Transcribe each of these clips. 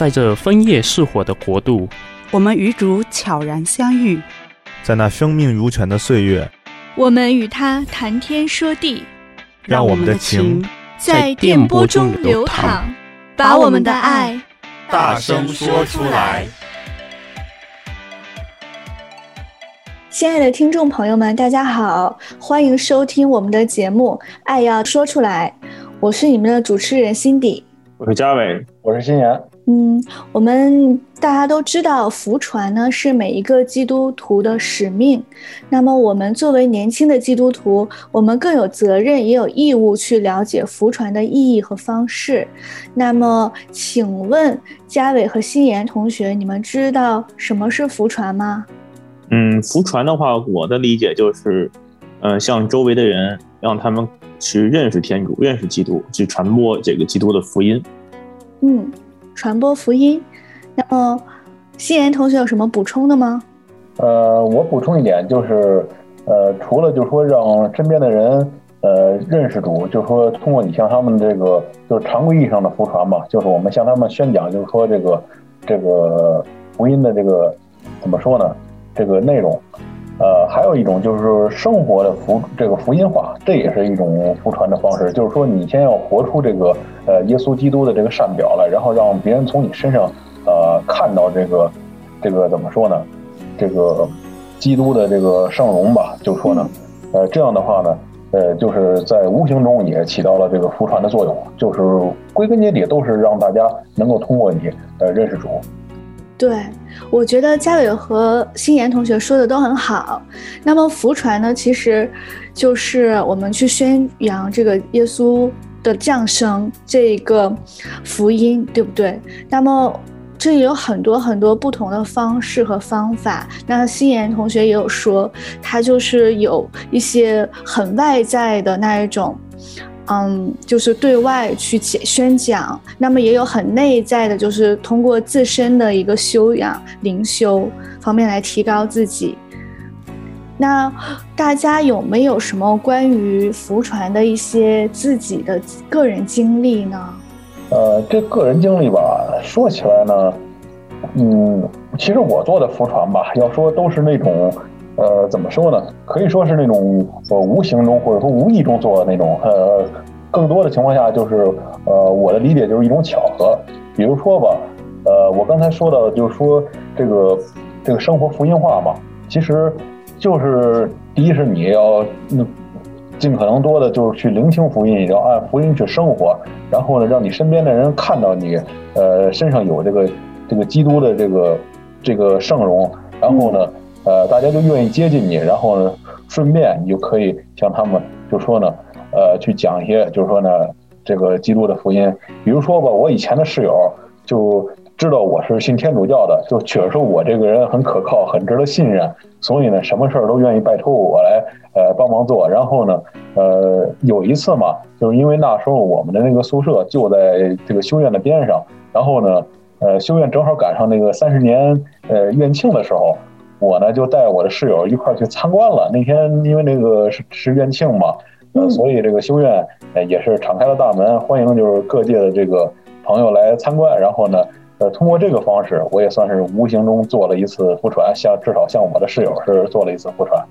在这枫叶似火的国度，我们与主悄然相遇，在那生命如泉的岁月，我们与他谈天说地，让我们的情在电波中流淌，把我们的爱大声说出来。亲爱的听众朋友们，大家好，欢迎收听我们的节目《爱要说出来》，我是你们的主持人 Cindy，我是嘉伟，我是新妍。嗯，我们大家都知道，福传呢是每一个基督徒的使命。那么，我们作为年轻的基督徒，我们更有责任也有义务去了解福传的意义和方式。那么，请问嘉伟和新妍同学，你们知道什么是福传吗？嗯，福传的话，我的理解就是，嗯、呃，向周围的人，让他们去认识天主，认识基督，去传播这个基督的福音。嗯，传播福音。那么，新言同学有什么补充的吗？呃，我补充一点，就是，呃，除了就是说让身边的人，呃，认识主，就是说通过你向他们这个，就是常规意义上的福传嘛，就是我们向他们宣讲，就是说这个这个福音的这个怎么说呢？这个内容，呃，还有一种就是生活的福，这个福音化，这也是一种福传的方式。就是说，你先要活出这个呃耶稣基督的这个善表来，然后让别人从你身上呃看到这个这个怎么说呢？这个基督的这个圣容吧。就是说呢，呃，这样的话呢，呃，就是在无形中也起到了这个福传的作用。就是归根结底都是让大家能够通过你呃认识主。对，我觉得嘉伟和新妍同学说的都很好。那么福传呢，其实就是我们去宣扬这个耶稣的降生这个福音，对不对？那么这里有很多很多不同的方式和方法。那新妍同学也有说，他就是有一些很外在的那一种。嗯，就是对外去宣讲，那么也有很内在的，就是通过自身的一个修养、灵修方面来提高自己。那大家有没有什么关于福传的一些自己的个人经历呢？呃，这个人经历吧，说起来呢，嗯，其实我做的福传吧，要说都是那种。呃，怎么说呢？可以说是那种呃无形中或者说无意中做的那种，呃，更多的情况下就是呃我的理解就是一种巧合。比如说吧，呃，我刚才说到的就是说这个这个生活福音化嘛，其实就是第一是你要尽可能多的就是去聆听福音，要按福音去生活，然后呢，让你身边的人看到你呃身上有这个这个基督的这个这个圣容，然后呢。呃，大家就愿意接近你，然后呢，顺便你就可以向他们就说呢，呃，去讲一些，就是说呢，这个基督的福音。比如说吧，我以前的室友就知道我是信天主教的，就觉得说我这个人很可靠，很值得信任，所以呢，什么事儿都愿意拜托我来，呃，帮忙做。然后呢，呃，有一次嘛，就是因为那时候我们的那个宿舍就在这个修院的边上，然后呢，呃，修院正好赶上那个三十年呃院庆的时候。我呢就带我的室友一块儿去参观了。那天因为那个是是院庆嘛，呃，所以这个修院呃也是敞开了大门，欢迎就是各界的这个朋友来参观。然后呢，呃，通过这个方式，我也算是无形中做了一次复传，像至少像我的室友是做了一次复传。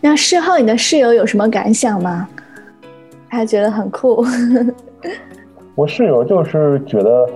那事后你的室友有什么感想吗？他觉得很酷。我室友就是觉得。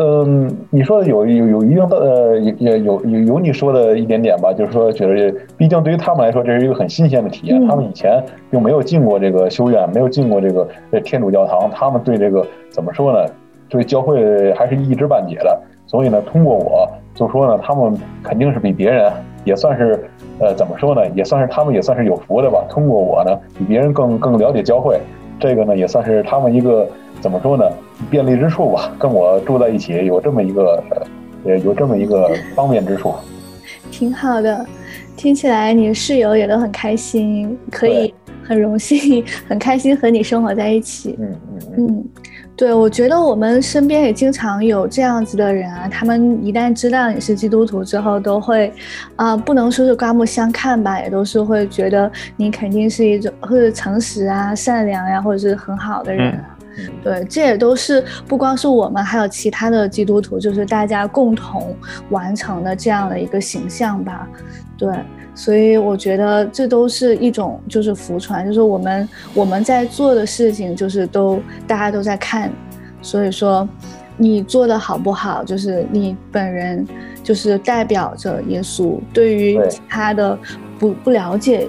嗯，你说的有有有一定的呃，也有有有你说的一点点吧，就是说觉得，毕竟对于他们来说，这是一个很新鲜的体验。他们以前又没有进过这个修院，没有进过这个天主教堂，他们对这个怎么说呢？对教会还是一知半解的。所以呢，通过我就说呢，他们肯定是比别人也算是呃，怎么说呢？也算是他们也算是有福的吧。通过我呢，比别人更更了解教会，这个呢，也算是他们一个。怎么说呢？便利之处吧，跟我住在一起有这么一个，呃，有这么一个 方便之处，挺好的。听起来你室友也都很开心，可以很荣幸、很开心和你生活在一起。嗯嗯嗯，对，我觉得我们身边也经常有这样子的人啊，他们一旦知道你是基督徒之后，都会，啊、呃，不能说是刮目相看吧，也都是会觉得你肯定是一种或者诚实啊、善良呀、啊，或者是很好的人。嗯对，这也都是不光是我们，还有其他的基督徒，就是大家共同完成的这样的一个形象吧。对，所以我觉得这都是一种就是福传，就是我们我们在做的事情，就是都大家都在看，所以说你做的好不好，就是你本人就是代表着耶稣。对于其他的不不了解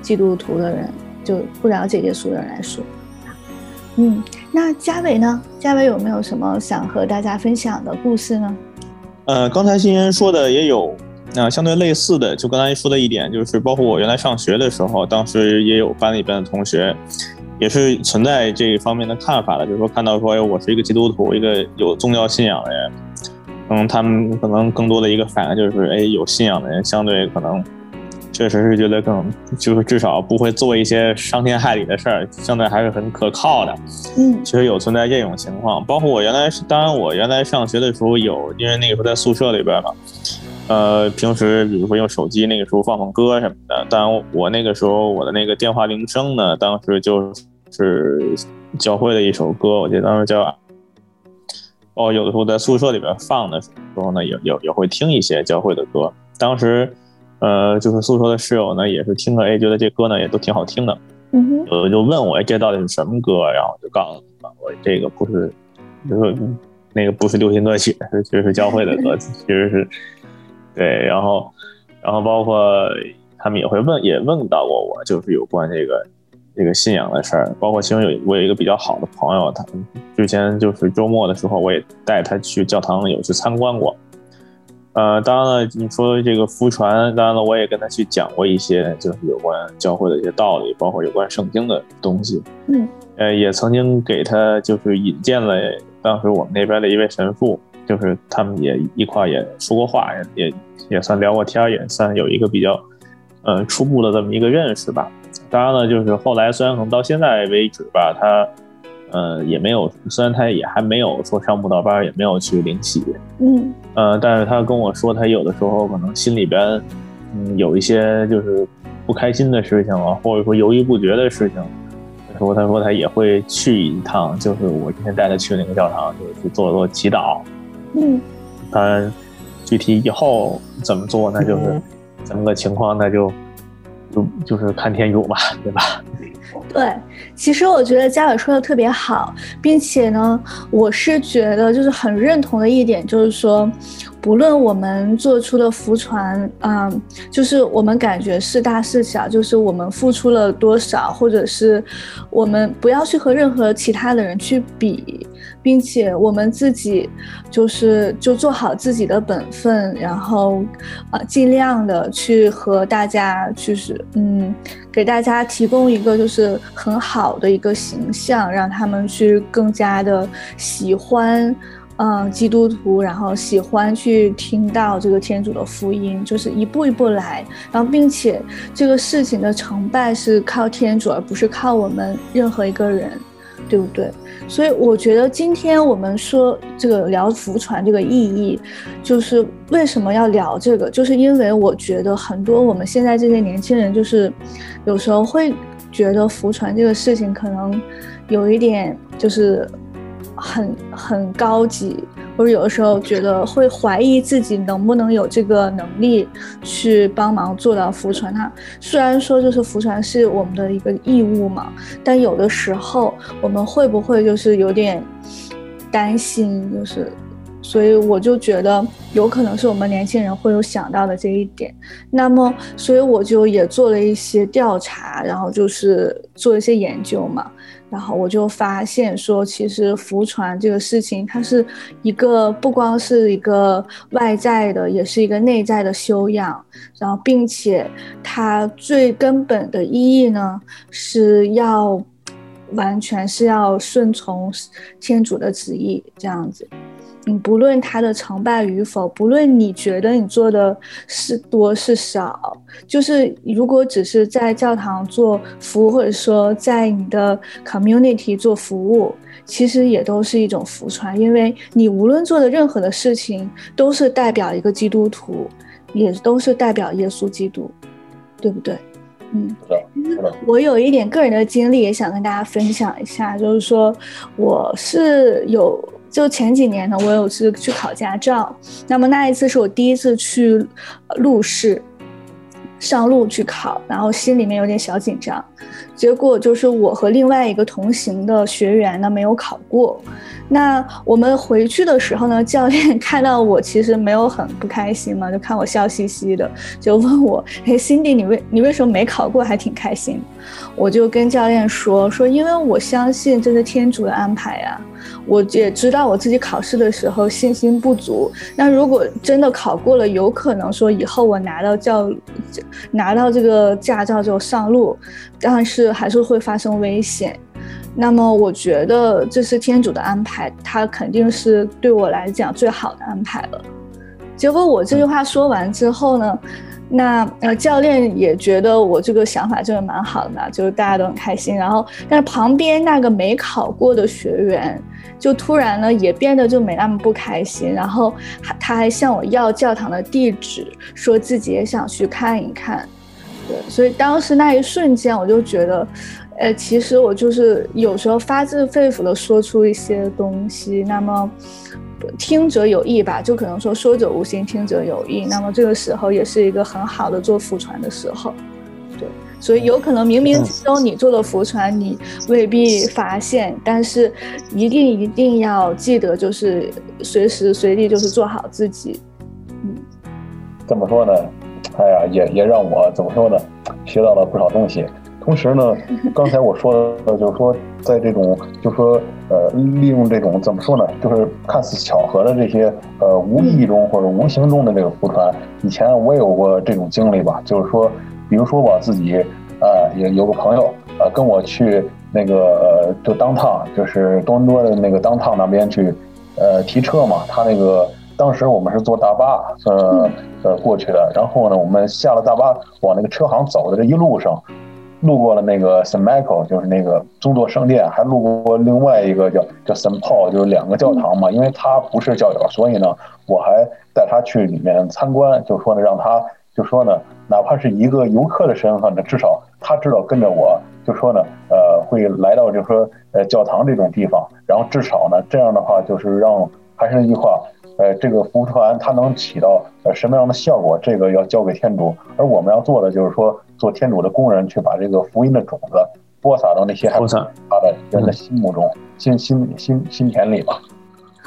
基督徒的人，就不了解耶稣的人来说，嗯，那嘉伟呢？嘉伟有没有什么想和大家分享的故事呢？呃，刚才新人说的也有。那相对类似的，就刚才说的一点，就是包括我原来上学的时候，当时也有班里边的同学，也是存在这一方面的看法的，就是说看到说，哎，我是一个基督徒，一个有宗教信仰的人，嗯，他们可能更多的一个反应就是，哎，有信仰的人相对可能确实是觉得更，就是至少不会做一些伤天害理的事儿，相对还是很可靠的。嗯，其实有存在这种情况，包括我原来是，当然我原来上学的时候有，因为那个时候在宿舍里边嘛。呃，平时比如说用手机那个时候放放歌什么的，但我那个时候我的那个电话铃声呢，当时就是教会的一首歌，我记得当时叫哦，有的时候在宿舍里边放的时候呢，也也也会听一些教会的歌。当时呃，就是宿舍的室友呢，也是听了哎，觉得这歌呢也都挺好听的，嗯哼，呃，就问我哎，这到底是什么歌？然后就告诉他们，我这个不是，就是那个不是流行歌曲，是其实是教会的歌词，其实是。对，然后，然后包括他们也会问，也问到过我，就是有关这个这个信仰的事儿。包括其中有我有一个比较好的朋友，他之前就是周末的时候，我也带他去教堂有去参观过。呃，当然了，你说这个福传，当然了，我也跟他去讲过一些就是有关教会的一些道理，包括有关圣经的东西。嗯，呃，也曾经给他就是引荐了当时我们那边的一位神父。就是他们也一块也说过话，也也也算聊过天，也算有一个比较，呃，初步的这么一个认识吧。当然了，就是后来虽然可能到现在为止吧，他，呃，也没有，虽然他也还没有说上辅导班，也没有去领洗，嗯，呃，但是他跟我说，他有的时候可能心里边，嗯，有一些就是不开心的事情啊，或者说犹豫不决的事情，说他说他也会去一趟，就是我今天带他去那个教堂，就是去做做祈祷。嗯，当然，具体以后怎么做，那就是怎么个情况，那就就就是看天主吧，对吧？对，其实我觉得嘉伟说的特别好，并且呢，我是觉得就是很认同的一点，就是说，不论我们做出的福船，嗯，就是我们感觉是大是小，就是我们付出了多少，或者是我们不要去和任何其他的人去比。并且我们自己就是就做好自己的本分，然后啊，尽量的去和大家就是嗯，给大家提供一个就是很好的一个形象，让他们去更加的喜欢嗯基督徒，然后喜欢去听到这个天主的福音，就是一步一步来，然后并且这个事情的成败是靠天主，而不是靠我们任何一个人，对不对？所以我觉得今天我们说这个聊福传这个意义，就是为什么要聊这个，就是因为我觉得很多我们现在这些年轻人，就是有时候会觉得福传这个事情可能有一点就是很很高级。或者有的时候觉得会怀疑自己能不能有这个能力去帮忙做到福传。它虽然说就是福传是我们的一个义务嘛，但有的时候我们会不会就是有点担心，就是。所以我就觉得有可能是我们年轻人会有想到的这一点，那么所以我就也做了一些调查，然后就是做一些研究嘛，然后我就发现说，其实福船这个事情，它是一个不光是一个外在的，也是一个内在的修养，然后并且它最根本的意义呢，是要完全是要顺从天主的旨意这样子。你不论他的成败与否，不论你觉得你做的是多是少，就是如果只是在教堂做服务，或者说在你的 community 做服务，其实也都是一种福传，因为你无论做的任何的事情，都是代表一个基督徒，也都是代表耶稣基督，对不对？嗯，我有一点个人的经历也想跟大家分享一下，就是说我是有就前几年呢，我有次去考驾照，那么那一次是我第一次去路试。上路去考，然后心里面有点小紧张，结果就是我和另外一个同行的学员呢没有考过。那我们回去的时候呢，教练 看到我其实没有很不开心嘛，就看我笑嘻嘻的，就问我：“哎，Cindy，你为你为什么没考过还挺开心？”我就跟教练说：“说因为我相信这是天主的安排呀。”我也知道我自己考试的时候信心不足，那如果真的考过了，有可能说以后我拿到教拿到这个驾照就上路，但是还是会发生危险。那么我觉得这是天主的安排，他肯定是对我来讲最好的安排了。结果我这句话说完之后呢，那呃教练也觉得我这个想法就是蛮好的，就是大家都很开心。然后但是旁边那个没考过的学员。就突然呢，也变得就没那么不开心，然后还他还向我要教堂的地址，说自己也想去看一看。对，所以当时那一瞬间，我就觉得，呃，其实我就是有时候发自肺腑的说出一些东西，那么听者有意吧，就可能说说者无心，听者有意。那么这个时候也是一个很好的做福传的时候。所以有可能冥冥之中你做的福船你未必发现，但是一定一定要记得，就是随时随地就是做好自己。嗯，怎么说呢？哎呀，也也让我怎么说呢？学到了不少东西。同时呢，刚才我说的，就是说在这种，就是说呃，利用这种怎么说呢？就是看似巧合的这些呃无意中或者无形中的这个福传。以前我也有过这种经历吧，就是说。比如说我自己，呃，也有个朋友，呃，跟我去那个，呃，就 downtown，就是多伦多的那个 downtown 那边去，呃，提车嘛。他那个当时我们是坐大巴，呃，呃过去的。然后呢，我们下了大巴，往那个车行走的这一路上，路过了那个 Saint Michael，就是那个宗座圣殿，还路过另外一个叫叫 Saint Paul，就是两个教堂嘛。因为他不是教友，所以呢，我还带他去里面参观，就说呢，让他。就说呢，哪怕是一个游客的身份呢，至少他知道跟着我，就说呢，呃，会来到就是说，呃，教堂这种地方，然后至少呢，这样的话就是让还是那句话，呃，这个福船它能起到呃什么样的效果，这个要交给天主，而我们要做的就是说，做天主的工人，去把这个福音的种子播撒到那些还不他的人的心目中、心心心心田里吧。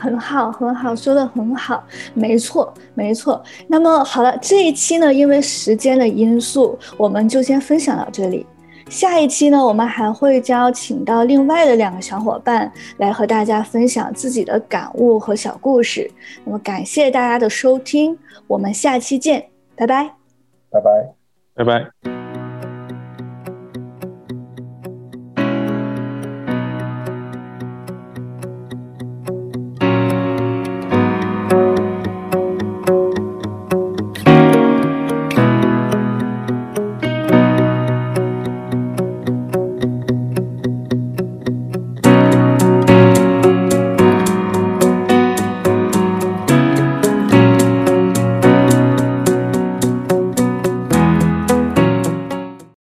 很好，很好，说的很好，没错，没错。那么好了，这一期呢，因为时间的因素，我们就先分享到这里。下一期呢，我们还会邀请到另外的两个小伙伴来和大家分享自己的感悟和小故事。那么感谢大家的收听，我们下期见，拜拜，拜拜，拜拜。